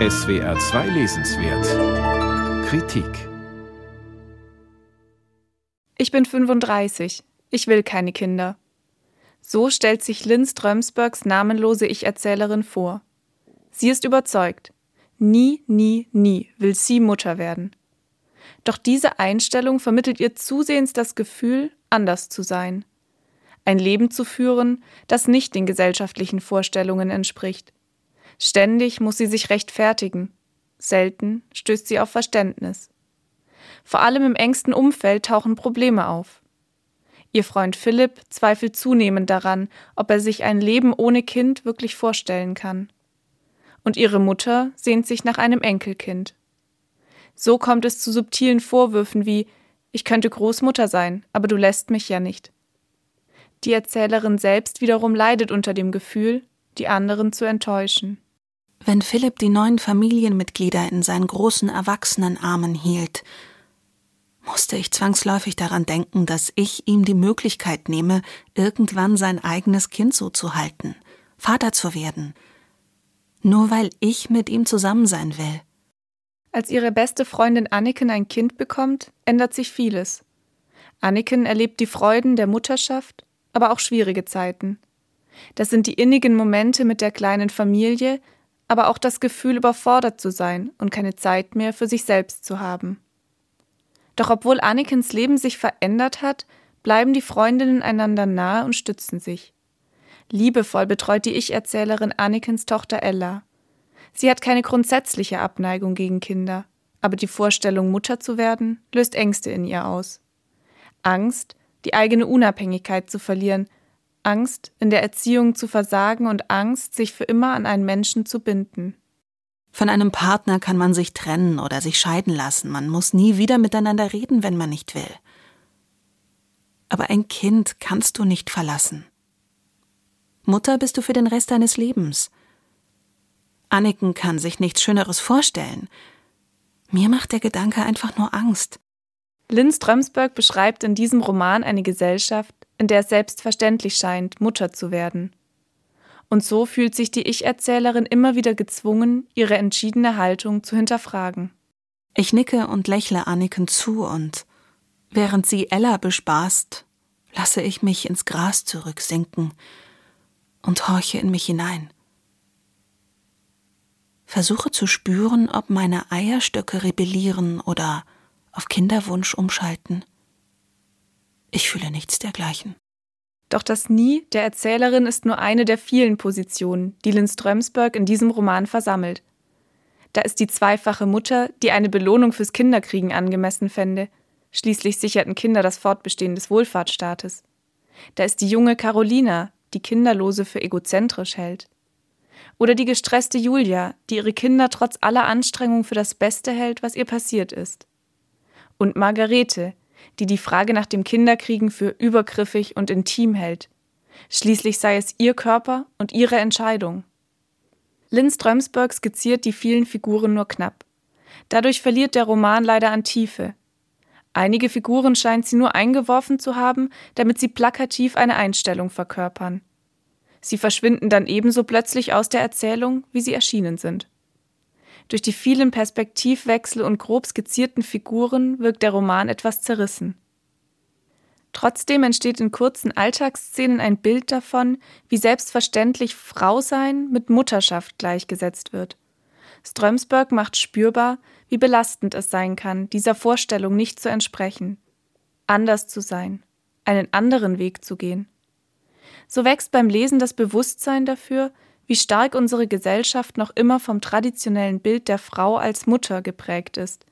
SWR 2 Lesenswert Kritik Ich bin 35. Ich will keine Kinder. So stellt sich Lynn Strömsbergs namenlose Ich-Erzählerin vor. Sie ist überzeugt. Nie, nie, nie will sie Mutter werden. Doch diese Einstellung vermittelt ihr zusehends das Gefühl, anders zu sein. Ein Leben zu führen, das nicht den gesellschaftlichen Vorstellungen entspricht. Ständig muss sie sich rechtfertigen. Selten stößt sie auf Verständnis. Vor allem im engsten Umfeld tauchen Probleme auf. Ihr Freund Philipp zweifelt zunehmend daran, ob er sich ein Leben ohne Kind wirklich vorstellen kann. Und ihre Mutter sehnt sich nach einem Enkelkind. So kommt es zu subtilen Vorwürfen wie Ich könnte Großmutter sein, aber du lässt mich ja nicht. Die Erzählerin selbst wiederum leidet unter dem Gefühl, die anderen zu enttäuschen. Wenn Philipp die neuen Familienmitglieder in seinen großen Erwachsenenarmen hielt, musste ich zwangsläufig daran denken, dass ich ihm die Möglichkeit nehme, irgendwann sein eigenes Kind so zu halten, Vater zu werden, nur weil ich mit ihm zusammen sein will. Als ihre beste Freundin Anniken ein Kind bekommt, ändert sich vieles. Anniken erlebt die Freuden der Mutterschaft, aber auch schwierige Zeiten. Das sind die innigen Momente mit der kleinen Familie, aber auch das Gefühl, überfordert zu sein und keine Zeit mehr für sich selbst zu haben. Doch obwohl Annikens Leben sich verändert hat, bleiben die Freundinnen einander nahe und stützen sich. Liebevoll betreut die Ich-Erzählerin Annikens Tochter Ella. Sie hat keine grundsätzliche Abneigung gegen Kinder, aber die Vorstellung, Mutter zu werden, löst Ängste in ihr aus. Angst, die eigene Unabhängigkeit zu verlieren, Angst, in der Erziehung zu versagen und Angst, sich für immer an einen Menschen zu binden. Von einem Partner kann man sich trennen oder sich scheiden lassen, man muss nie wieder miteinander reden, wenn man nicht will. Aber ein Kind kannst du nicht verlassen. Mutter bist du für den Rest deines Lebens. Anniken kann sich nichts Schöneres vorstellen. Mir macht der Gedanke einfach nur Angst. Lynn Strömsberg beschreibt in diesem Roman eine Gesellschaft, in der es selbstverständlich scheint, Mutter zu werden. Und so fühlt sich die Ich-Erzählerin immer wieder gezwungen, ihre entschiedene Haltung zu hinterfragen. Ich nicke und lächle Anniken zu und während sie Ella bespaßt, lasse ich mich ins Gras zurücksinken und horche in mich hinein. Versuche zu spüren, ob meine Eierstöcke rebellieren oder auf Kinderwunsch umschalten. Ich fühle nichts dergleichen. Doch das Nie der Erzählerin ist nur eine der vielen Positionen, die Lynn Strömsberg in diesem Roman versammelt. Da ist die zweifache Mutter, die eine Belohnung fürs Kinderkriegen angemessen fände. Schließlich sicherten Kinder das Fortbestehen des Wohlfahrtsstaates. Da ist die junge Carolina, die Kinderlose für egozentrisch hält. Oder die gestresste Julia, die ihre Kinder trotz aller Anstrengung für das Beste hält, was ihr passiert ist. Und Margarete, die die Frage nach dem Kinderkriegen für übergriffig und intim hält. Schließlich sei es ihr Körper und ihre Entscheidung. Lynn Strömsberg skizziert die vielen Figuren nur knapp. Dadurch verliert der Roman leider an Tiefe. Einige Figuren scheint sie nur eingeworfen zu haben, damit sie plakativ eine Einstellung verkörpern. Sie verschwinden dann ebenso plötzlich aus der Erzählung, wie sie erschienen sind. Durch die vielen Perspektivwechsel und grob skizzierten Figuren wirkt der Roman etwas zerrissen. Trotzdem entsteht in kurzen Alltagsszenen ein Bild davon, wie selbstverständlich Frausein mit Mutterschaft gleichgesetzt wird. Strömsberg macht spürbar, wie belastend es sein kann, dieser Vorstellung nicht zu entsprechen, anders zu sein, einen anderen Weg zu gehen. So wächst beim Lesen das Bewusstsein dafür, wie stark unsere Gesellschaft noch immer vom traditionellen Bild der Frau als Mutter geprägt ist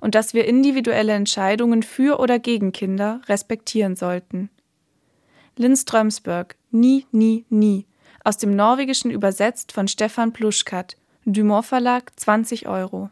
und dass wir individuelle Entscheidungen für oder gegen Kinder respektieren sollten. Lynn Strömsberg, Nie, Nie, Nie, aus dem Norwegischen übersetzt von Stefan Pluschkat, Dumont Verlag, 20 Euro.